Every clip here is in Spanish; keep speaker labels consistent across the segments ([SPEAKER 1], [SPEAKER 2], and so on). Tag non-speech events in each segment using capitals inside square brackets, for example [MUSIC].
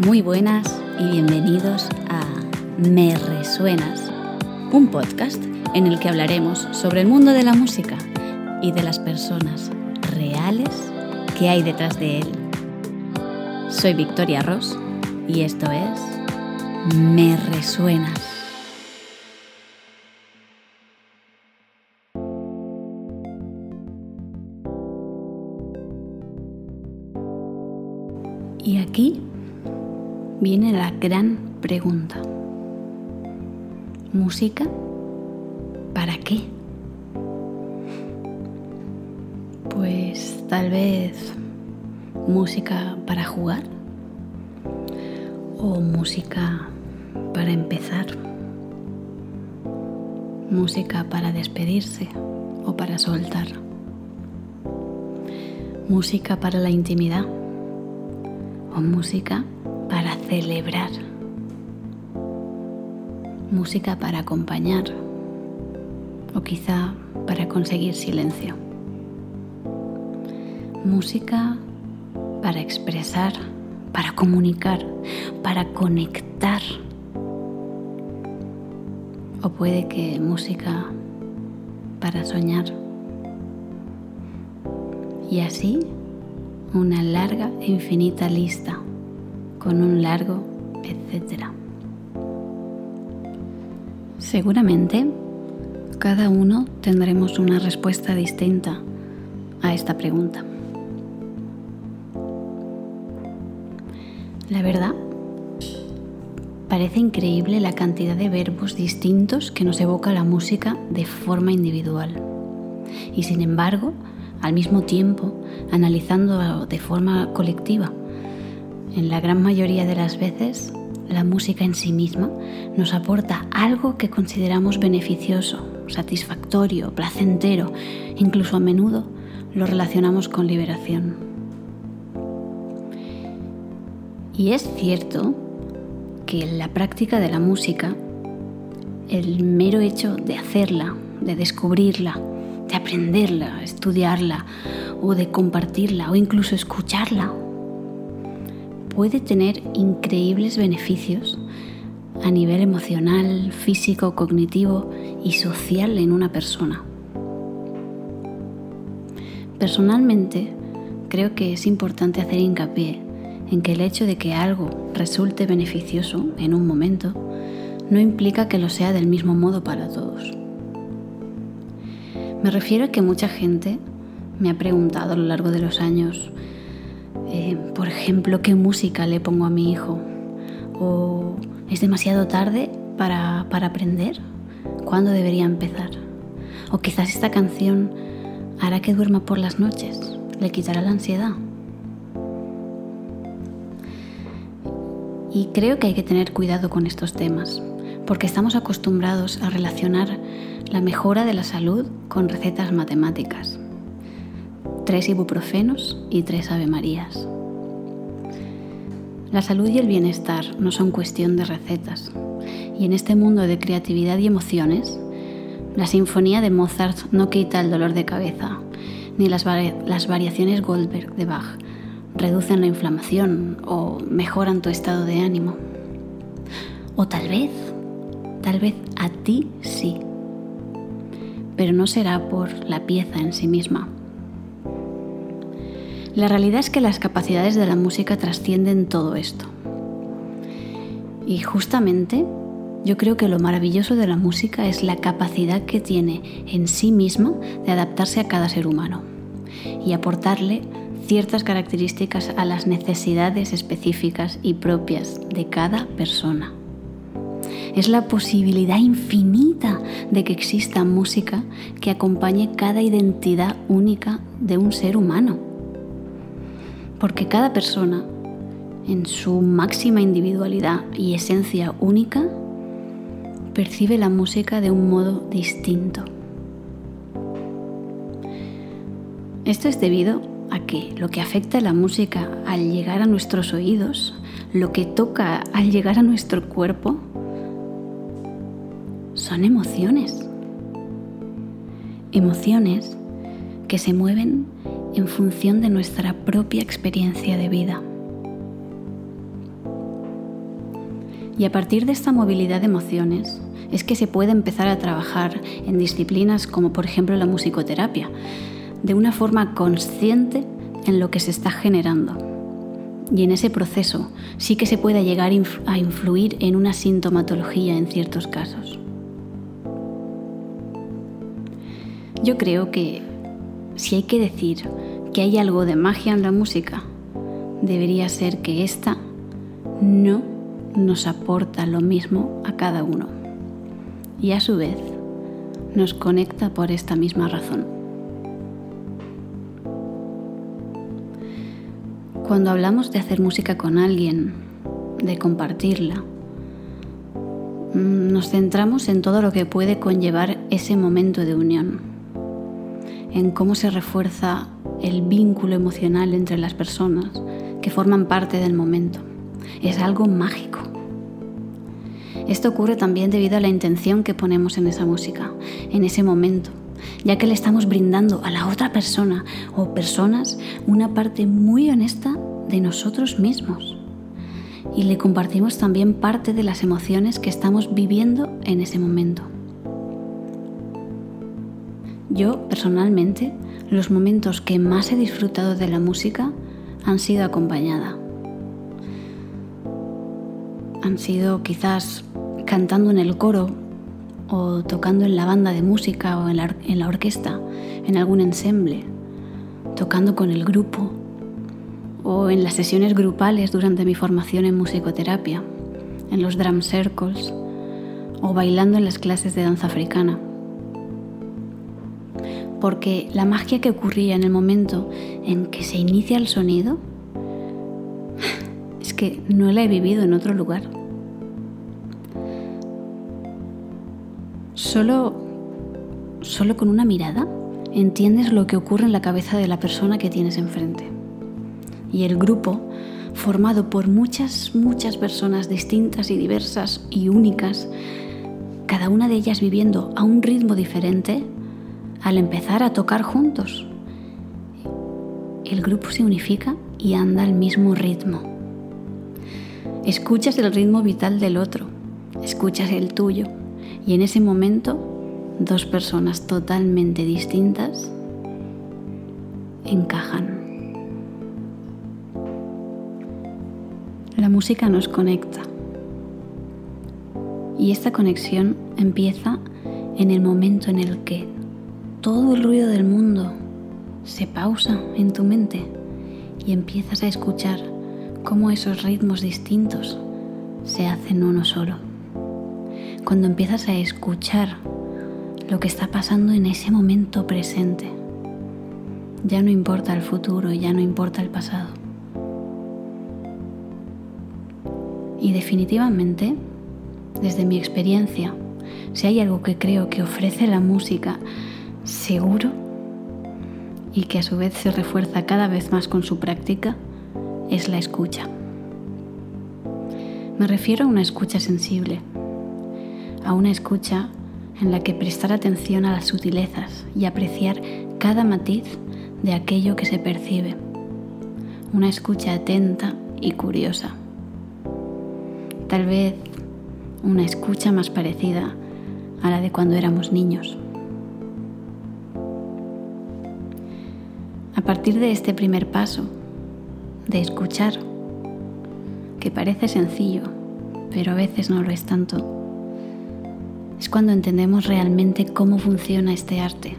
[SPEAKER 1] Muy buenas y bienvenidos a Me Resuenas, un podcast en el que hablaremos sobre el mundo de la música y de las personas reales que hay detrás de él. Soy Victoria Ross y esto es Me Resuenas. Y aquí viene la gran pregunta. ¿Música? ¿Para qué? Pues tal vez música para jugar o música para empezar, música para despedirse o para soltar, música para la intimidad o música para celebrar, música para acompañar o quizá para conseguir silencio, música para expresar, para comunicar, para conectar. O puede que música para soñar. Y así una larga e infinita lista con un largo etcétera. Seguramente cada uno tendremos una respuesta distinta a esta pregunta. La verdad, parece increíble la cantidad de verbos distintos que nos evoca la música de forma individual. Y sin embargo, al mismo tiempo, analizando de forma colectiva, en la gran mayoría de las veces, la música en sí misma nos aporta algo que consideramos beneficioso, satisfactorio, placentero, incluso a menudo lo relacionamos con liberación. Y es cierto que en la práctica de la música, el mero hecho de hacerla, de descubrirla, de aprenderla, estudiarla o de compartirla o incluso escucharla puede tener increíbles beneficios a nivel emocional, físico, cognitivo y social en una persona. Personalmente, creo que es importante hacer hincapié en que el hecho de que algo resulte beneficioso en un momento no implica que lo sea del mismo modo para todos. Me refiero a que mucha gente me ha preguntado a lo largo de los años eh, por ejemplo, qué música le pongo a mi hijo. O es demasiado tarde para, aprender. ¿Cuándo debería empezar? O quizás esta canción hará que duerma por las noches, le quitará la ansiedad. Y creo que hay que tener cuidado con estos temas, porque estamos acostumbrados a relacionar la mejora de la salud con recetas matemáticas tres ibuprofenos y tres avemarías. La salud y el bienestar no son cuestión de recetas, y en este mundo de creatividad y emociones, la sinfonía de Mozart no quita el dolor de cabeza, ni las, las variaciones Goldberg de Bach reducen la inflamación o mejoran tu estado de ánimo. O tal vez, tal vez a ti sí, pero no será por la pieza en sí misma, la realidad es que las capacidades de la música trascienden todo esto. Y justamente yo creo que lo maravilloso de la música es la capacidad que tiene en sí misma de adaptarse a cada ser humano y aportarle ciertas características a las necesidades específicas y propias de cada persona. Es la posibilidad infinita de que exista música que acompañe cada identidad única de un ser humano porque cada persona, en su máxima individualidad y esencia única, percibe la música de un modo distinto. Esto es debido a que lo que afecta a la música al llegar a nuestros oídos, lo que toca al llegar a nuestro cuerpo, son emociones. Emociones que se mueven en función de nuestra propia experiencia de vida. Y a partir de esta movilidad de emociones es que se puede empezar a trabajar en disciplinas como por ejemplo la musicoterapia, de una forma consciente en lo que se está generando. Y en ese proceso sí que se puede llegar a influir en una sintomatología en ciertos casos. Yo creo que si hay que decir que hay algo de magia en la música, debería ser que esta no nos aporta lo mismo a cada uno y a su vez nos conecta por esta misma razón. Cuando hablamos de hacer música con alguien, de compartirla, mm, nos centramos en todo lo que puede conllevar ese momento de unión, en cómo se refuerza el vínculo emocional entre las personas que forman parte del momento. Es algo mágico. Esto ocurre también debido a la intención que ponemos en esa música, en ese momento, ya que le estamos brindando a la otra persona o personas una parte muy honesta de nosotros mismos. Y le compartimos también parte de las emociones que estamos viviendo en ese momento. Yo, personalmente, los momentos que más he disfrutado de la música han sido acompañada. Han sido quizás cantando en el coro o tocando en la banda de música o en la, orquesta, en algún ensemble, tocando con el grupo o en las sesiones grupales durante mi formación en musicoterapia, en los drum circles o bailando en las clases de danza africana. Porque la magia que ocurría en el momento en que se inicia el sonido [SIGHS] es que no la he vivido en otro lugar. Solo, solo con una mirada entiendes lo que ocurre en la cabeza de la persona que tienes enfrente. Y el grupo, formado por muchas, muchas personas distintas y diversas y únicas, cada una de ellas viviendo a un ritmo diferente, al empezar a tocar juntos, el grupo se unifica y anda al mismo ritmo. Escuchas el ritmo vital del otro, escuchas el tuyo y en ese momento, dos personas totalmente distintas encajan. La música nos conecta. Y esta conexión empieza en el momento en el que todo el ruido del mundo se pausa en tu mente y empiezas a escuchar cómo esos ritmos distintos se hacen uno solo cuando empiezas a escuchar lo que está pasando en ese momento presente. Ya no importa el futuro, ya no importa el pasado. Y definitivamente, desde mi experiencia, si hay algo que creo que ofrece la música seguro y que a su vez se refuerza cada vez más con su práctica, es la escucha. Me refiero a una escucha sensible, a una escucha en la que prestar atención a las sutilezas y apreciar cada matiz de aquello que se percibe. Una escucha atenta y curiosa. Tal vez una escucha más parecida a la de cuando éramos niños. A partir de este primer paso, de escuchar, que parece sencillo, pero a veces no lo es tanto, es cuando entendemos realmente cómo funciona este arte,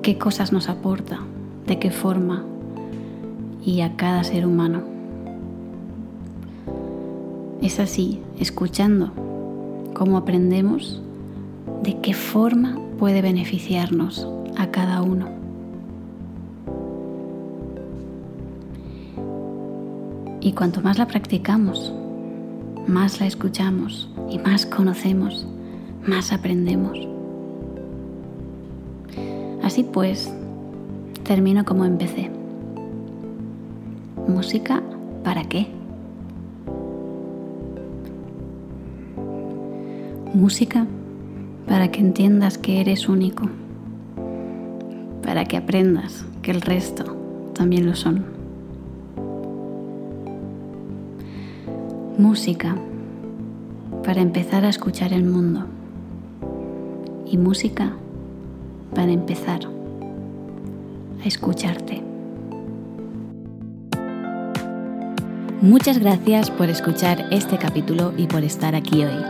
[SPEAKER 1] qué cosas nos aporta, de qué forma y a cada ser humano. Es así, escuchando, cómo aprendemos de qué forma puede beneficiarnos a cada uno. Y cuanto más la practicamos, más la escuchamos y más conocemos más aprendemos. Así pues, termino como empecé. ¿Música para qué? Música para que entiendas que eres único, para que aprendas que el resto también lo son. Música para empezar a escuchar el mundo y música para empezar a escucharte. Muchas gracias por escuchar este capítulo y por estar aquí hoy.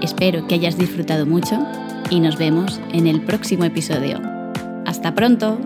[SPEAKER 1] Espero que hayas disfrutado mucho y nos vemos en el próximo episodio. ¡Hasta pronto!